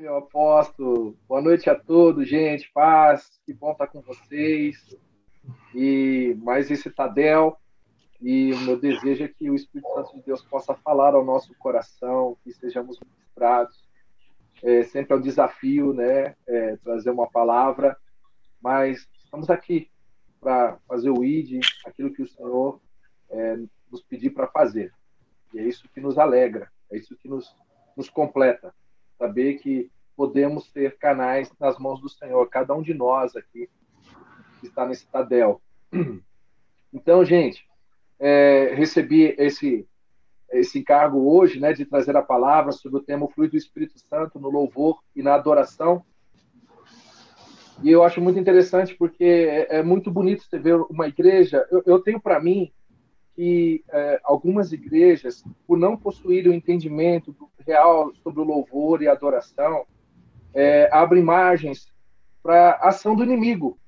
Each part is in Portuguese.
meu apóstolo. Boa noite a todos, gente. Paz. Que bom estar com vocês. E mais esse Tadel. E o meu desejo é que o Espírito Santo de Deus possa falar ao nosso coração, que sejamos ministrados. É, sempre é um desafio, né? É, trazer uma palavra, mas estamos aqui para fazer o ID, aquilo que o Senhor é, nos pedir para fazer. E é isso que nos alegra, é isso que nos, nos completa saber que podemos ter canais nas mãos do Senhor, cada um de nós aqui que está nesse Tadel. Então, gente, é, recebi esse esse encargo hoje, né, de trazer a palavra sobre o tema fluido do Espírito Santo no louvor e na adoração. E eu acho muito interessante porque é, é muito bonito você ver uma igreja. Eu, eu tenho para mim que é, algumas igrejas, por não possuírem o entendimento real sobre o louvor e a adoração, é, abrem margens para ação do inimigo.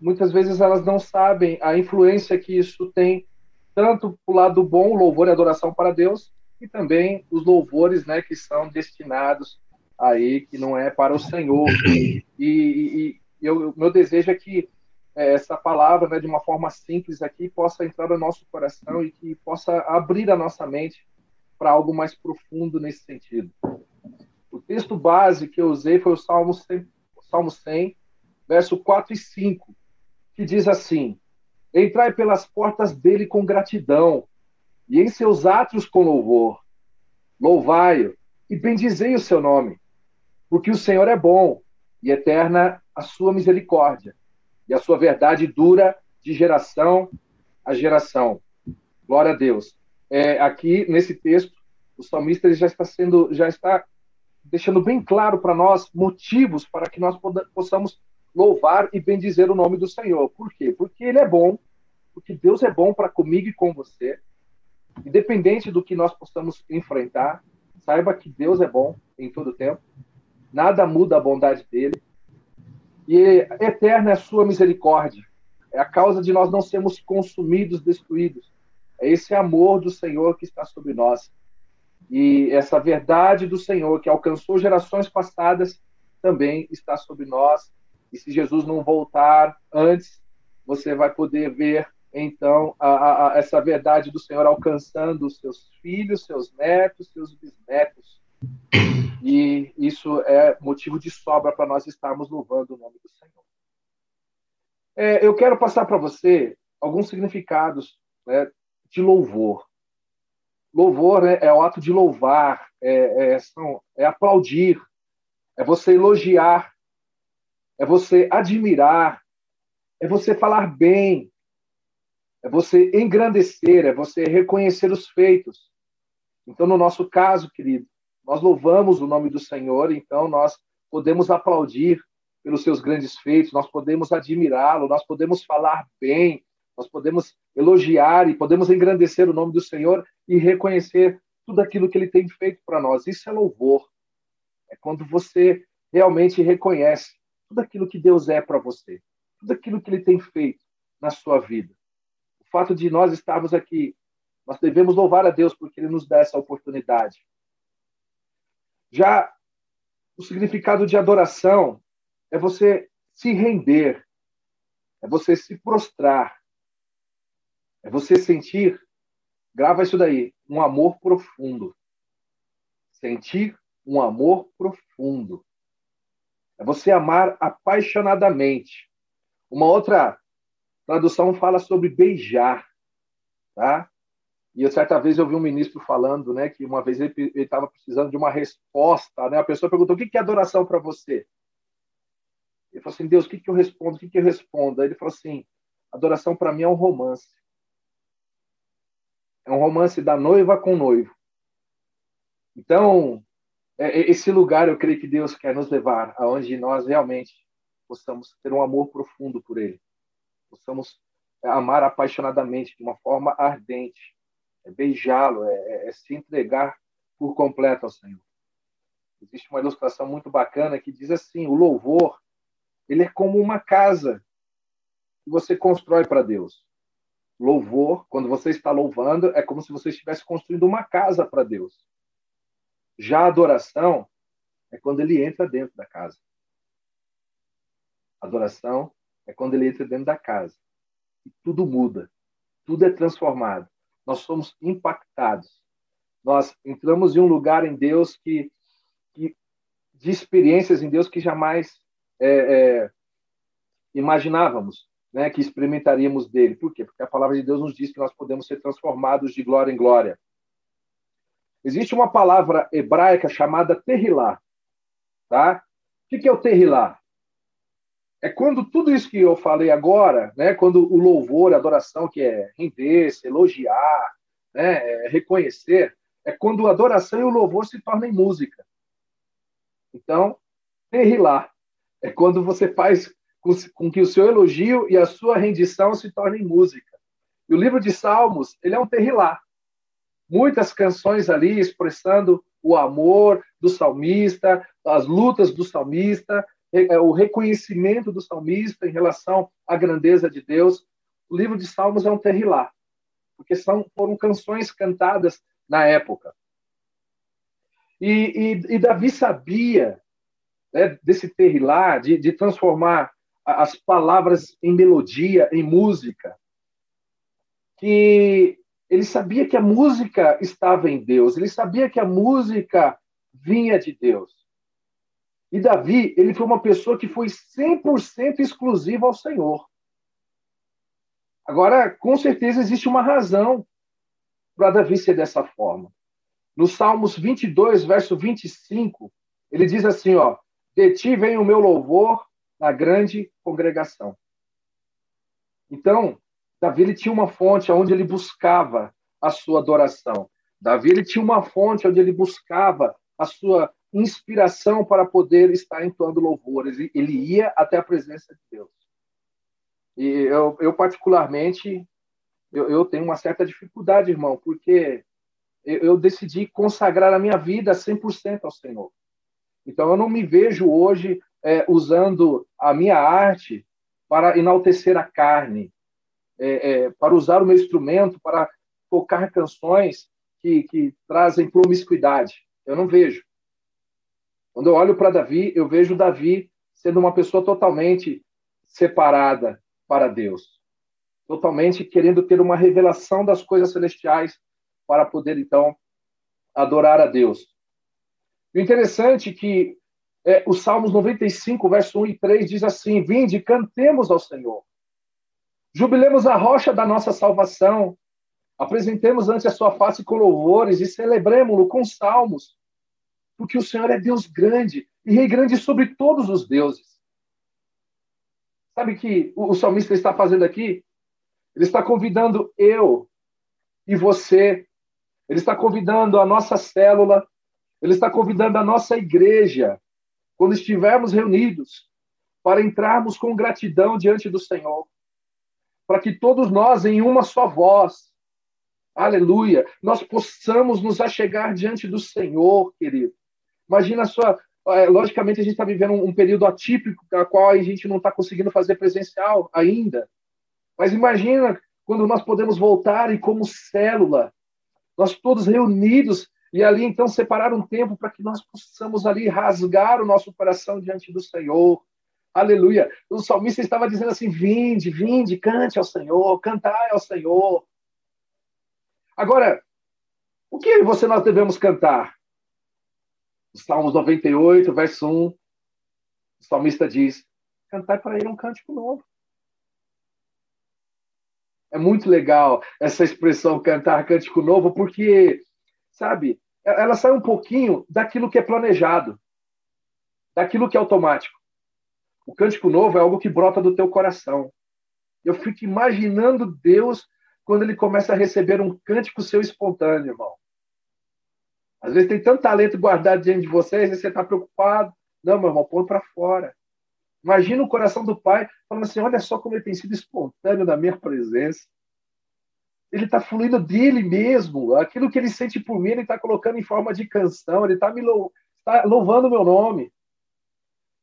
Muitas vezes elas não sabem a influência que isso tem, tanto para o lado bom, louvor e adoração para Deus, e também os louvores né, que são destinados aí, que não é para o Senhor. E, e, e eu, meu desejo é que essa palavra, né, de uma forma simples aqui, possa entrar no nosso coração e que possa abrir a nossa mente para algo mais profundo nesse sentido. O texto base que eu usei foi o Salmo 100, Salmo 100 verso 4 e 5, que diz assim: Entrai pelas portas dele com gratidão, e em seus átrios com louvor. Louvai-o e bendizei o seu nome, porque o Senhor é bom e eterna a sua misericórdia e a sua verdade dura de geração a geração. Glória a Deus. É, aqui nesse texto, o salmista já está sendo, já está deixando bem claro para nós motivos para que nós possamos louvar e bendizer o nome do Senhor. Por quê? Porque Ele é bom, porque Deus é bom para comigo e com você. Independente do que nós possamos enfrentar, saiba que Deus é bom em todo tempo. Nada muda a bondade dele. E eterna é a sua misericórdia. É a causa de nós não sermos consumidos, destruídos. É esse amor do Senhor que está sobre nós. E essa verdade do Senhor que alcançou gerações passadas também está sobre nós. E se Jesus não voltar antes, você vai poder ver então a, a, essa verdade do Senhor alcançando os seus filhos, seus netos, seus bisnetos. E isso é motivo de sobra para nós estarmos louvando o nome do Senhor. É, eu quero passar para você alguns significados né, de louvor. Louvor né, é o ato de louvar, é, é, são, é aplaudir, é você elogiar, é você admirar, é você falar bem, é você engrandecer, é você reconhecer os feitos. Então, no nosso caso, querido, nós louvamos o nome do Senhor, então nós podemos aplaudir pelos seus grandes feitos, nós podemos admirá-lo, nós podemos falar bem, nós podemos elogiar e podemos engrandecer o nome do Senhor e reconhecer tudo aquilo que ele tem feito para nós. Isso é louvor. É quando você realmente reconhece tudo aquilo que Deus é para você, tudo aquilo que ele tem feito na sua vida. O fato de nós estarmos aqui, nós devemos louvar a Deus porque ele nos dá essa oportunidade. Já o significado de adoração é você se render, é você se prostrar, é você sentir, grava isso daí, um amor profundo. Sentir um amor profundo. É você amar apaixonadamente. Uma outra tradução fala sobre beijar, tá? E eu, certa vez eu vi um ministro falando, né, que uma vez ele estava precisando de uma resposta, né? A pessoa perguntou: "O que é adoração para você?" Ele falou assim: "Deus, o que que eu respondo? O que que eu respondo?" Aí ele falou assim: "Adoração para mim é um romance. É um romance da noiva com o noivo. Então, é, é, esse lugar eu creio que Deus quer nos levar aonde nós realmente possamos ter um amor profundo por Ele, possamos amar apaixonadamente de uma forma ardente, é beijá-lo, é, é, é se entregar por completo ao Senhor. Existe uma ilustração muito bacana que diz assim: o louvor ele é como uma casa que você constrói para Deus. Louvor, quando você está louvando, é como se você estivesse construindo uma casa para Deus. Já a adoração é quando ele entra dentro da casa. Adoração é quando ele entra dentro da casa. E tudo muda, tudo é transformado. Nós somos impactados. Nós entramos em um lugar em Deus que, que de experiências em Deus que jamais é, é, imaginávamos né, que experimentaríamos dele. Por quê? Porque a palavra de Deus nos diz que nós podemos ser transformados de glória em glória. Existe uma palavra hebraica chamada terrilá. Tá? O que é o terrilá? É quando tudo isso que eu falei agora, né, quando o louvor, a adoração, que é render-se, elogiar, né, é reconhecer, é quando a adoração e o louvor se tornam música. Então, terrilá é quando você faz com que o seu elogio e a sua rendição se tornem música. E o livro de Salmos, ele é um terrilá. Muitas canções ali expressando o amor do salmista, as lutas do salmista, o reconhecimento do salmista em relação à grandeza de Deus. O livro de Salmos é um terrilá, porque são, foram canções cantadas na época. E, e, e Davi sabia né, desse terrilá, de, de transformar as palavras em melodia, em música, que ele sabia que a música estava em Deus, ele sabia que a música vinha de Deus. E Davi, ele foi uma pessoa que foi 100% exclusiva ao Senhor. Agora, com certeza existe uma razão para Davi ser dessa forma. No Salmos 22, verso 25, ele diz assim, ó: "De ti vem o meu louvor na grande congregação. Então, Davi ele tinha uma fonte onde ele buscava a sua adoração. Davi ele tinha uma fonte onde ele buscava a sua inspiração para poder estar entoando louvores. Ele ia até a presença de Deus. E eu, eu particularmente, eu, eu, tenho uma certa dificuldade, irmão, porque eu, eu decidi consagrar a minha vida 100% ao Senhor. Então, eu não me vejo hoje é, usando a minha arte para enaltecer a carne, é, é, para usar o meu instrumento para tocar canções que, que trazem promiscuidade. Eu não vejo. Quando eu olho para Davi, eu vejo Davi sendo uma pessoa totalmente separada para Deus, totalmente querendo ter uma revelação das coisas celestiais para poder então adorar a Deus. O interessante é que é, o Salmos 95, verso 1 e 3 diz assim: Vinde, cantemos ao Senhor. Jubilemos a rocha da nossa salvação. Apresentemos ante a sua face com louvores e celebremos-lo com salmos. Porque o Senhor é Deus grande e rei grande sobre todos os deuses. Sabe que o salmista está fazendo aqui? Ele está convidando eu e você. Ele está convidando a nossa célula. Ele está convidando a nossa igreja quando estivermos reunidos, para entrarmos com gratidão diante do Senhor, para que todos nós, em uma só voz, aleluia, nós possamos nos achegar diante do Senhor, querido. Imagina só, é, logicamente a gente está vivendo um, período atípico, a qual a gente não está conseguindo fazer presencial ainda, mas imagina quando nós podemos voltar e como célula, nós todos reunidos e ali, então, separar um tempo para que nós possamos ali rasgar o nosso coração diante do Senhor. Aleluia. O salmista estava dizendo assim: vinde, vinde, cante ao Senhor, cantai ao Senhor. Agora, o que você nós devemos cantar? Salmos 98, verso 1, o salmista diz: cantai para ele um cântico novo. É muito legal essa expressão cantar cântico novo, porque, sabe, ela sai um pouquinho daquilo que é planejado, daquilo que é automático. O cântico novo é algo que brota do teu coração. Eu fico imaginando Deus quando ele começa a receber um cântico seu espontâneo, irmão. Às vezes tem tanto talento guardado diante de vocês e você está preocupado. Não, meu irmão, põe para fora. Imagina o coração do pai falando assim: olha só como ele tem sido espontâneo na minha presença ele está fluindo dele mesmo. Aquilo que ele sente por mim, ele está colocando em forma de canção, ele está me lou tá louvando meu nome.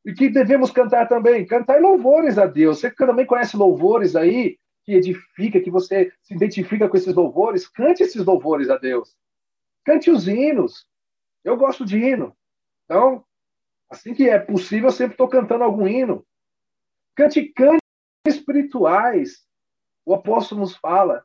E que devemos cantar também? Cantar louvores a Deus. Você também conhece louvores aí, que edifica, que você se identifica com esses louvores? Cante esses louvores a Deus. Cante os hinos. Eu gosto de hino. Então, Assim que é possível, eu sempre estou cantando algum hino. Cante cânticos espirituais. O apóstolo nos fala.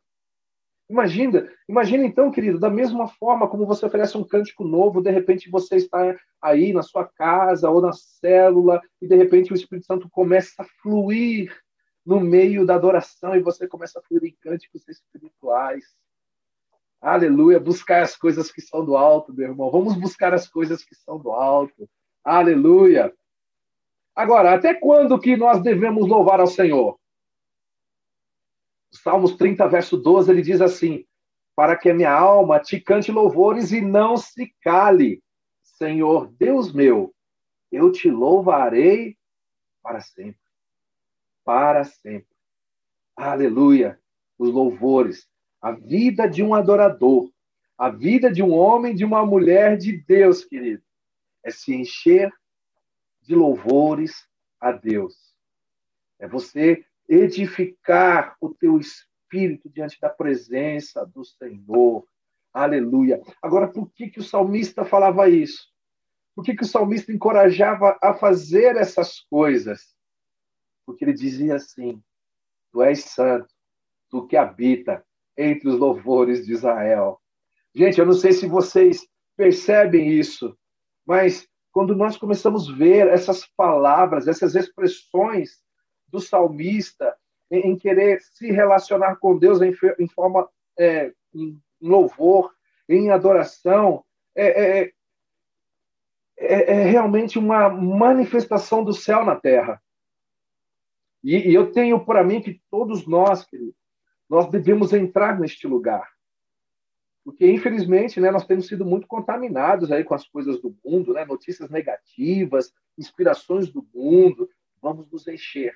Imagina, imagina então, querido, da mesma forma como você oferece um cântico novo, de repente você está aí na sua casa ou na célula e de repente o Espírito Santo começa a fluir no meio da adoração e você começa a fluir em cânticos espirituais. Aleluia, buscar as coisas que são do alto, meu irmão. Vamos buscar as coisas que são do alto. Aleluia. Agora, até quando que nós devemos louvar ao Senhor? Salmos 30, verso 12, ele diz assim: Para que a minha alma te cante louvores e não se cale. Senhor Deus meu, eu te louvarei para sempre. Para sempre. Aleluia. Os louvores. A vida de um adorador. A vida de um homem, de uma mulher de Deus, querido. É se encher de louvores a Deus. É você edificar o teu espírito diante da presença do Senhor. Aleluia. Agora, por que, que o salmista falava isso? Por que, que o salmista encorajava a fazer essas coisas? Porque ele dizia assim: Tu és santo, tu que habita entre os louvores de Israel. Gente, eu não sei se vocês percebem isso, mas quando nós começamos a ver essas palavras, essas expressões do salmista em, querer se relacionar com Deus em, forma é, em louvor, em adoração, é, é, é, é, realmente uma manifestação do céu na terra. E, e eu tenho para mim que todos nós, querido, nós devemos entrar neste lugar. Porque, infelizmente, né, nós temos sido muito contaminados aí com as coisas do mundo, né, notícias negativas, inspirações do mundo. Vamos nos encher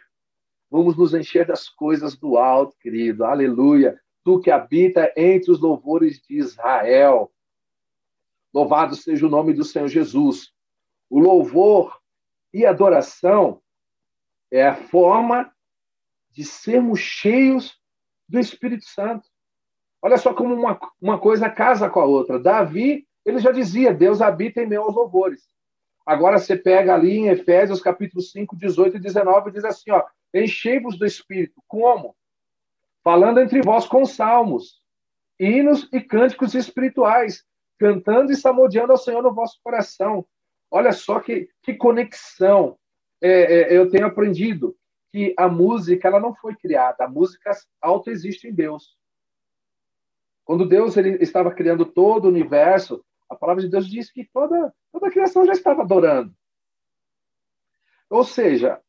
Vamos nos encher das coisas do alto, querido. Aleluia. Tu que habita entre os louvores de Israel. Louvado seja o nome do Senhor Jesus. O louvor e adoração é a forma de sermos cheios do Espírito Santo. Olha só como uma, uma coisa casa com a outra. Davi, ele já dizia: Deus habita em meus louvores. Agora você pega ali em Efésios capítulo 5, 18 e 19 e diz assim: ó, Enchei-vos do Espírito. Como? Falando entre vós com salmos, hinos e cânticos espirituais, cantando e salmodiando ao Senhor no vosso coração. Olha só que, que conexão é, é, eu tenho aprendido que a música ela não foi criada, a música autoexiste em Deus. Quando Deus ele estava criando todo o universo, a palavra de Deus diz que toda, toda a criação já estava adorando. Ou seja,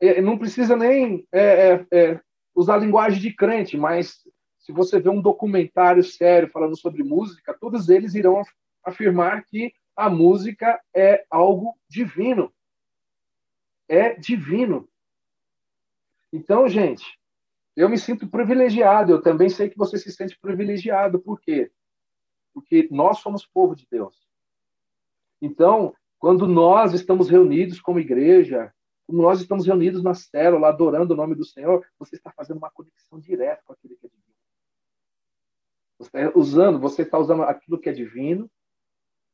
é, não precisa nem é, é, é, usar linguagem de crente, mas se você vê um documentário sério falando sobre música, todos eles irão afirmar que a música é algo divino. É divino. Então, gente, eu me sinto privilegiado. Eu também sei que você se sente privilegiado. Por quê? Porque nós somos povo de Deus. Então, quando nós estamos reunidos como igreja, como nós estamos reunidos na célula, adorando o nome do Senhor, você está fazendo uma conexão direta com aquele que é divino. Você está usando, você está usando aquilo que é divino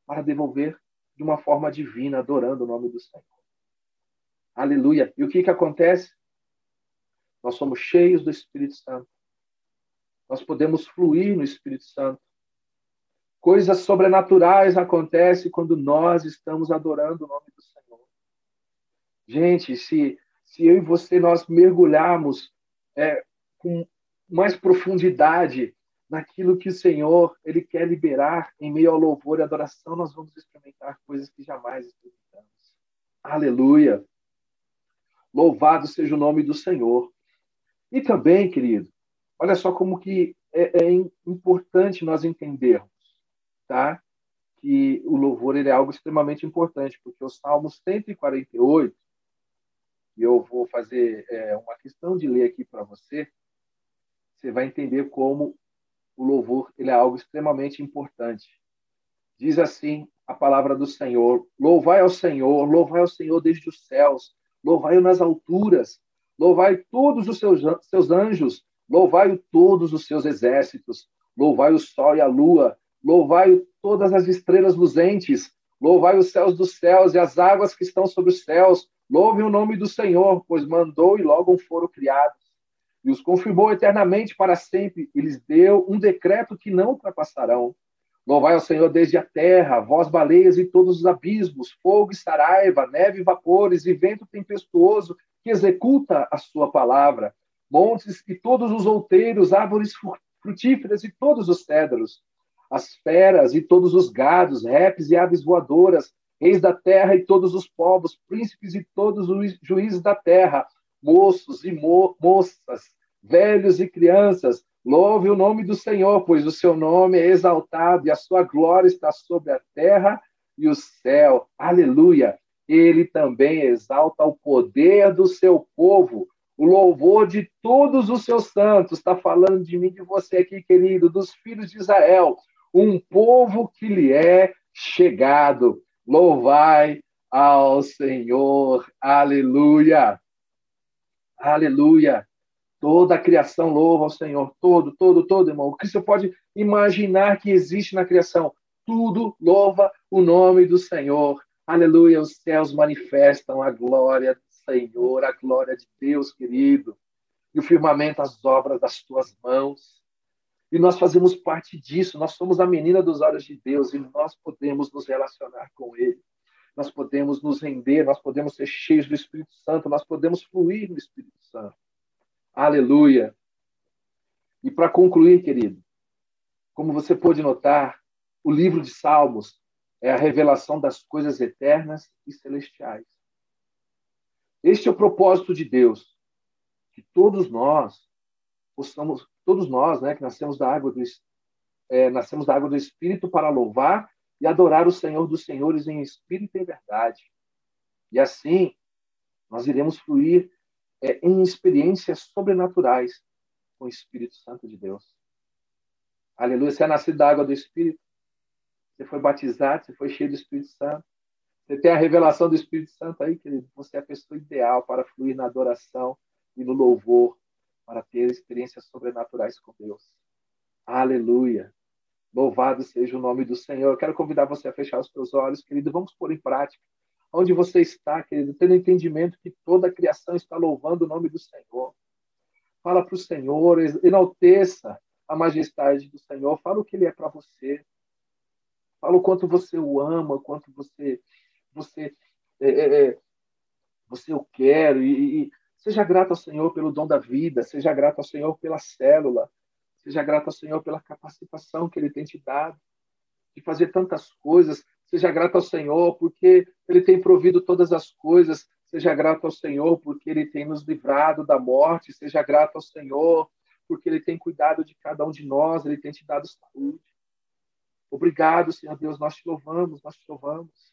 para devolver de uma forma divina, adorando o nome do Senhor. Aleluia. E o que, que acontece? Nós somos cheios do Espírito Santo. Nós podemos fluir no Espírito Santo. Coisas sobrenaturais acontecem quando nós estamos adorando o nome do Senhor. Gente, se, se eu e você nós mergulharmos é, com mais profundidade naquilo que o Senhor ele quer liberar em meio ao louvor e adoração, nós vamos experimentar coisas que jamais experimentamos. Aleluia! Louvado seja o nome do Senhor. E também, querido, olha só como que é, é importante nós entendermos, tá? Que o louvor ele é algo extremamente importante, porque o Salmo 148 e eu vou fazer é, uma questão de ler aqui para você, você vai entender como o louvor ele é algo extremamente importante. Diz assim a palavra do Senhor: Louvai ao Senhor, louvai ao Senhor desde os céus, louvai-o nas alturas, louvai todos os seus, seus anjos, louvai-o todos os seus exércitos, louvai o sol e a lua, louvai todas as estrelas luzentes, Louvai os céus dos céus e as águas que estão sobre os céus. Louve o nome do Senhor, pois mandou e logo foram criados. E os confirmou eternamente para sempre, e lhes deu um decreto que não ultrapassarão. Louvai ao Senhor desde a terra, vós baleias e todos os abismos, fogo e saraiva, neve e vapores, e vento tempestuoso que executa a sua palavra, montes e todos os outeiros, árvores frutíferas e todos os cedros, as feras e todos os gados, repes e aves voadoras, reis da terra e todos os povos, príncipes e todos os juízes da terra, moços e mo moças, velhos e crianças, louve o nome do Senhor, pois o seu nome é exaltado e a sua glória está sobre a terra e o céu. Aleluia! Ele também exalta o poder do seu povo, o louvor de todos os seus santos. Está falando de mim, de você aqui, querido, dos filhos de Israel, um povo que lhe é chegado. Louvai ao Senhor. Aleluia. Aleluia. Toda a criação louva ao Senhor. Todo, todo, todo, irmão. O que você pode imaginar que existe na criação? Tudo louva o nome do Senhor. Aleluia. Os céus manifestam a glória do Senhor, a glória de Deus, querido. E o firmamento, as obras das tuas mãos. E nós fazemos parte disso. Nós somos a menina dos olhos de Deus e nós podemos nos relacionar com Ele. Nós podemos nos render, nós podemos ser cheios do Espírito Santo, nós podemos fluir no Espírito Santo. Aleluia. E para concluir, querido, como você pôde notar, o livro de Salmos é a revelação das coisas eternas e celestiais. Este é o propósito de Deus, que todos nós possamos, todos nós, né, que nascemos da água do é, nascemos da água do Espírito para louvar e adorar o Senhor dos Senhores em espírito e verdade. E assim nós iremos fluir é, em experiências sobrenaturais com o Espírito Santo de Deus. Aleluia. Você é nascido da água do Espírito. Você foi batizado, você foi cheio do Espírito Santo. Você tem a revelação do Espírito Santo aí, querido. Você é a pessoa ideal para fluir na adoração e no louvor, para ter experiências sobrenaturais com Deus. Aleluia. Louvado seja o nome do Senhor. Eu quero convidar você a fechar os seus olhos, querido. Vamos pôr em prática onde você está, querido, tendo entendimento que toda a criação está louvando o nome do Senhor. Fala para o Senhor, enalteça a majestade do Senhor, fala o que Ele é para você. Fala o quanto você o ama, quanto você você é, é, é, você o quer e, e seja grato ao Senhor pelo dom da vida, seja grato ao Senhor pela célula, seja grato ao Senhor pela capacitação que Ele tem te dado de fazer tantas coisas, Seja grato ao Senhor, porque Ele tem provido todas as coisas. Seja grato ao Senhor, porque Ele tem nos livrado da morte. Seja grato ao Senhor, porque Ele tem cuidado de cada um de nós. Ele tem te dado saúde. Obrigado, Senhor Deus. Nós te louvamos, nós te louvamos.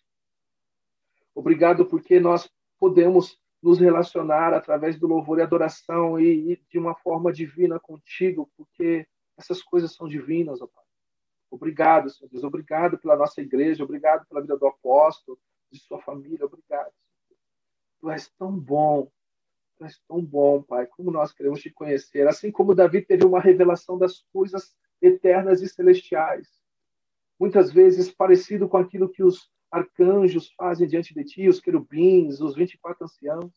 Obrigado, porque nós podemos nos relacionar através do louvor e adoração e, e de uma forma divina contigo, porque essas coisas são divinas, ó Pai. Obrigado, Senhor Deus. Obrigado pela nossa igreja. Obrigado pela vida do apóstolo, de sua família. Obrigado. Tu és tão bom. Tu és tão bom, Pai. Como nós queremos te conhecer. Assim como Davi teve uma revelação das coisas eternas e celestiais. Muitas vezes parecido com aquilo que os arcanjos fazem diante de ti, os querubins, os 24 anciãos.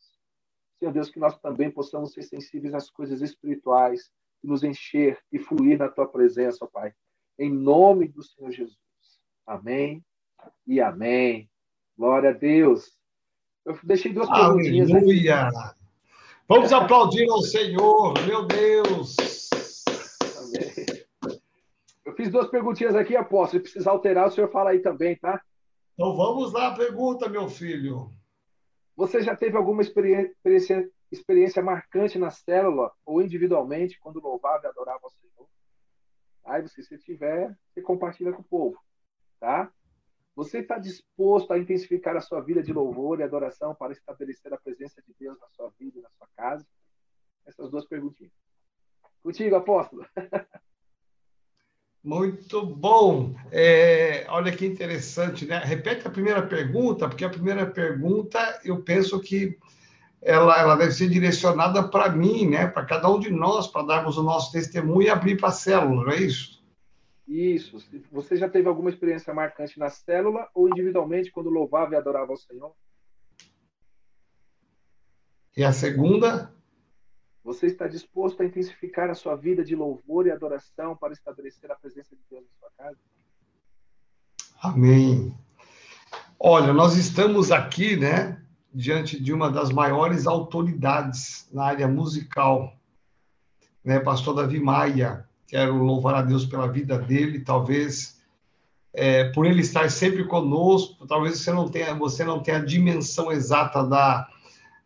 Senhor Deus, que nós também possamos ser sensíveis às coisas espirituais, e nos encher e fluir na tua presença, Pai em nome do Senhor Jesus. Amém e amém. Glória a Deus. Eu deixei duas perguntinhas. Aleluia! Vamos aplaudir ao Senhor, meu Deus! Eu fiz duas perguntinhas aqui, apóstolo. Se precisar alterar, o senhor fala aí também, tá? Então vamos lá, pergunta, meu filho. Você já teve alguma experiência, experiência marcante na célula ou individualmente quando louvava e adorava o Senhor? Aí, você, se tiver, você compartilha com o povo, tá? Você está disposto a intensificar a sua vida de louvor e adoração para estabelecer a presença de Deus na sua vida e na sua casa? Essas duas perguntinhas. Contigo, apóstolo. Muito bom. É, olha que interessante, né? Repete a primeira pergunta, porque a primeira pergunta eu penso que ela, ela deve ser direcionada para mim, né, para cada um de nós, para darmos o nosso testemunho e abrir para a célula, não é isso? Isso. Você já teve alguma experiência marcante na célula ou individualmente quando louvava e adorava o Senhor? E a segunda? Você está disposto a intensificar a sua vida de louvor e adoração para estabelecer a presença de Deus na sua casa? Amém. Olha, nós estamos aqui, né, diante de uma das maiores autoridades na área musical, né, pastor Davi Maia. Quero louvar a Deus pela vida dele, talvez é, por ele estar sempre conosco, talvez você não tenha, você não tenha a dimensão exata da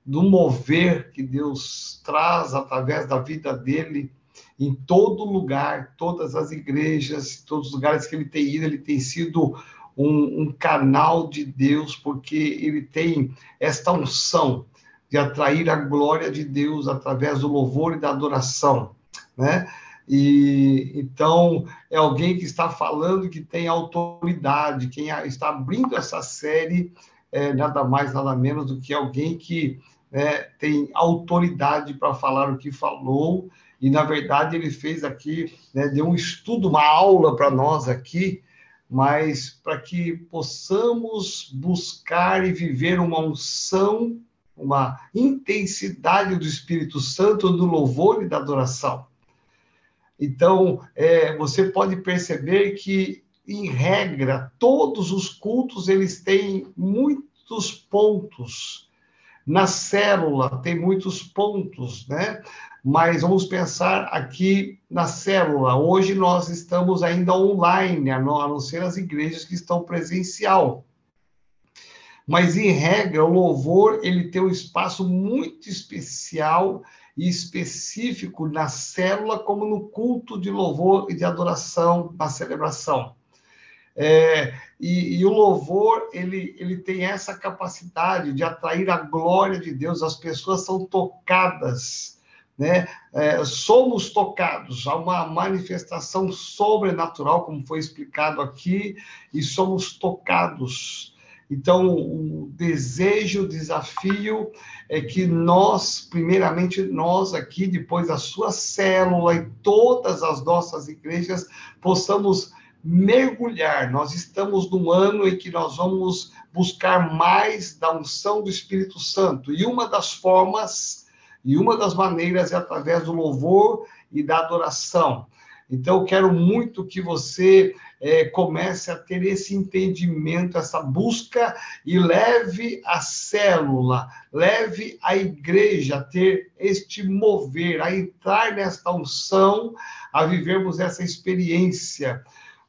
do mover que Deus traz através da vida dele em todo lugar, todas as igrejas, todos os lugares que ele tem ido, ele tem sido um, um canal de Deus, porque ele tem esta unção de atrair a glória de Deus através do louvor e da adoração, né? E então é alguém que está falando que tem autoridade, quem está abrindo essa série é nada mais nada menos do que alguém que né, tem autoridade para falar o que falou, e na verdade ele fez aqui, né, deu um estudo, uma aula para nós aqui, mas para que possamos buscar e viver uma unção, uma intensidade do Espírito Santo, do louvor e da adoração. Então, é, você pode perceber que, em regra, todos os cultos eles têm muitos pontos na célula tem muitos pontos, né? Mas vamos pensar aqui na célula. Hoje nós estamos ainda online, a não ser as igrejas que estão presencial. Mas em regra, o louvor ele tem um espaço muito especial e específico na célula, como no culto de louvor e de adoração, na celebração. É, e, e, o louvor, ele, ele tem essa capacidade de atrair a glória de Deus, as pessoas são tocadas, né? É, somos tocados, há uma manifestação sobrenatural, como foi explicado aqui, e somos tocados. Então, o desejo, o desafio é que nós, primeiramente nós aqui, depois a sua célula e todas as nossas igrejas, possamos mergulhar. Nós estamos num ano em que nós vamos buscar mais da unção do Espírito Santo. E uma das formas, e uma das maneiras é através do louvor e da adoração. Então, eu quero muito que você é, comece a ter esse entendimento, essa busca e leve a célula, leve a igreja a ter este mover, a entrar nesta unção, a vivermos essa experiência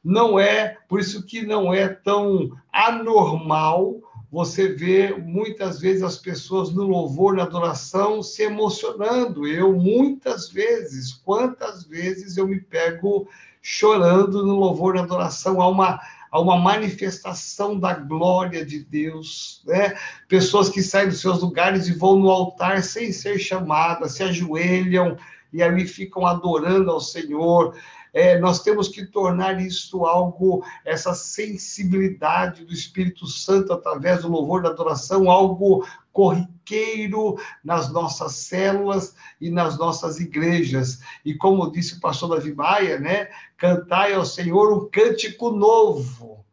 não é, por isso que não é tão anormal você ver muitas vezes as pessoas no louvor, na adoração, se emocionando. Eu, muitas vezes, quantas vezes eu me pego chorando no louvor, na adoração. Há uma, há uma manifestação da glória de Deus. Né? Pessoas que saem dos seus lugares e vão no altar sem ser chamadas, se ajoelham e ali ficam adorando ao Senhor é, nós temos que tornar isso algo, essa sensibilidade do Espírito Santo através do louvor da adoração, algo corriqueiro nas nossas células e nas nossas igrejas. E como disse o pastor Davi Maia, né? Cantai ao Senhor um cântico novo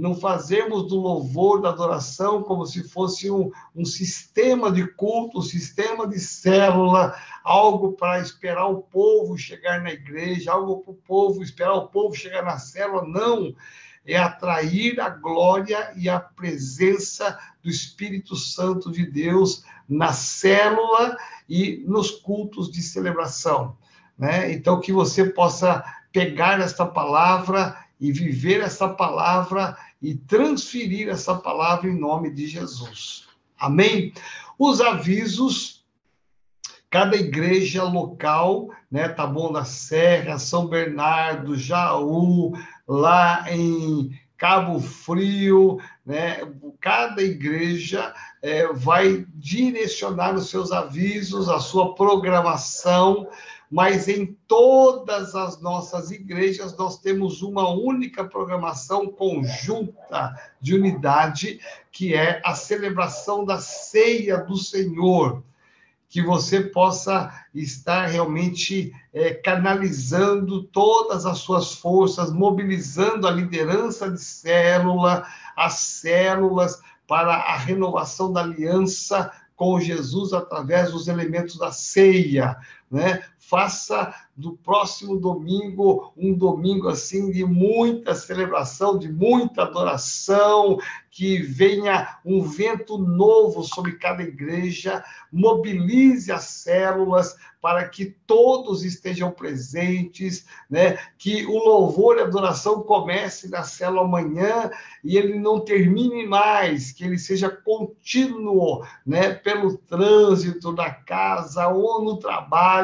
não fazermos do louvor, da adoração, como se fosse um, um sistema de culto, um sistema de célula, algo para esperar o povo chegar na igreja, algo para o povo, esperar o povo chegar na célula. Não, é atrair a glória e a presença do Espírito Santo de Deus na célula e nos cultos de celebração. Né? Então, que você possa pegar esta palavra e viver essa palavra e transferir essa palavra em nome de Jesus. Amém? Os avisos, cada igreja local, né, Taboão da Serra, São Bernardo, Jaú, lá em Cabo Frio, né? Cada igreja é, vai direcionar os seus avisos, a sua programação mas em todas as nossas igrejas nós temos uma única programação conjunta de unidade, que é a celebração da ceia do Senhor, que você possa estar realmente é, canalizando todas as suas forças, mobilizando a liderança de célula, as células, para a renovação da aliança com Jesus através dos elementos da ceia, né? Faça do próximo domingo um domingo assim de muita celebração, de muita adoração, que venha um vento novo sobre cada igreja, mobilize as células para que todos estejam presentes, né? Que o louvor e a adoração comece na célula amanhã e ele não termine mais, que ele seja contínuo, né? Pelo trânsito da casa ou no trabalho,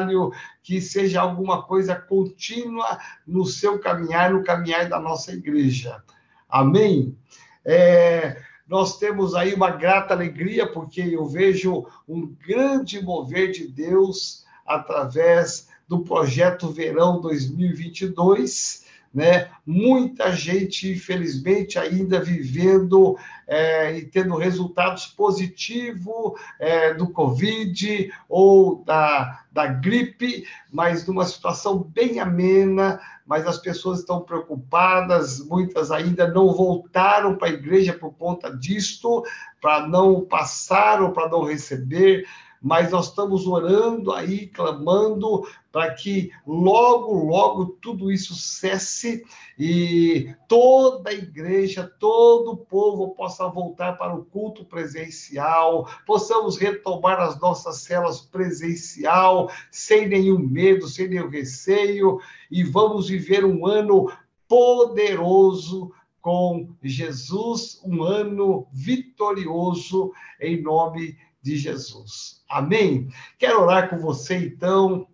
que seja alguma coisa contínua no seu caminhar, no caminhar da nossa igreja. Amém? É, nós temos aí uma grata alegria, porque eu vejo um grande mover de Deus através do projeto Verão 2022 né? Muita gente, infelizmente, ainda vivendo é, e tendo resultados positivos é, do Covid ou da, da gripe, mas numa situação bem amena, mas as pessoas estão preocupadas, muitas ainda não voltaram para a igreja por conta disto, para não passar ou para não receber mas nós estamos orando aí, clamando para que logo, logo tudo isso cesse e toda a igreja, todo o povo possa voltar para o culto presencial, possamos retomar as nossas celas presencial, sem nenhum medo, sem nenhum receio, e vamos viver um ano poderoso com Jesus, um ano vitorioso em nome de de Jesus. Amém? Quero orar com você, então.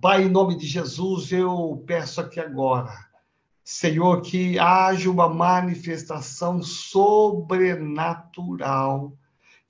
Pai, em nome de Jesus, eu peço aqui agora, Senhor, que haja uma manifestação sobrenatural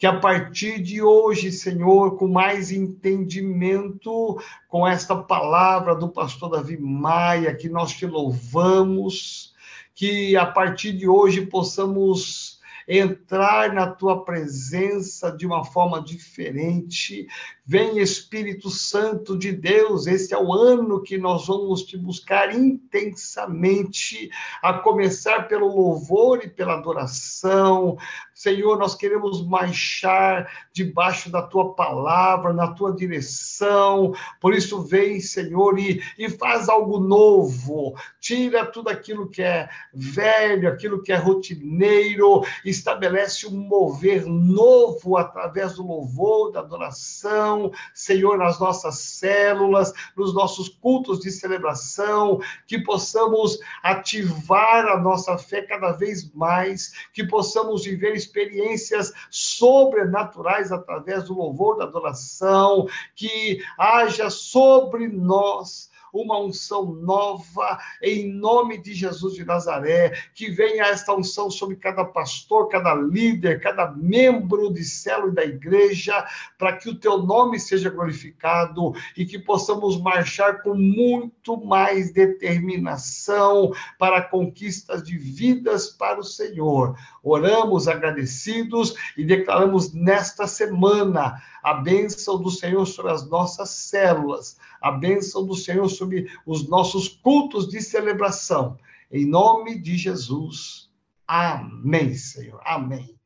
que a partir de hoje, Senhor, com mais entendimento, com esta palavra do pastor Davi Maia, que nós te louvamos, que a partir de hoje possamos entrar na tua presença de uma forma diferente. Vem Espírito Santo de Deus, esse é o ano que nós vamos te buscar intensamente, a começar pelo louvor e pela adoração. Senhor, nós queremos marchar debaixo da tua palavra, na tua direção. Por isso, vem, Senhor, e, e faz algo novo. Tira tudo aquilo que é velho, aquilo que é rotineiro, estabelece um mover novo através do louvor, da adoração, Senhor, nas nossas células, nos nossos cultos de celebração, que possamos ativar a nossa fé cada vez mais, que possamos viver experiências sobrenaturais através do louvor, da adoração, que haja sobre nós uma unção nova, em nome de Jesus de Nazaré, que venha esta unção sobre cada pastor, cada líder, cada membro de célula da igreja, para que o teu nome seja glorificado e que possamos marchar com muito mais determinação para conquistas de vidas para o Senhor. Oramos agradecidos e declaramos nesta semana a bênção do Senhor sobre as nossas células, a bênção do Senhor sobre os nossos cultos de celebração. Em nome de Jesus. Amém, Senhor. Amém.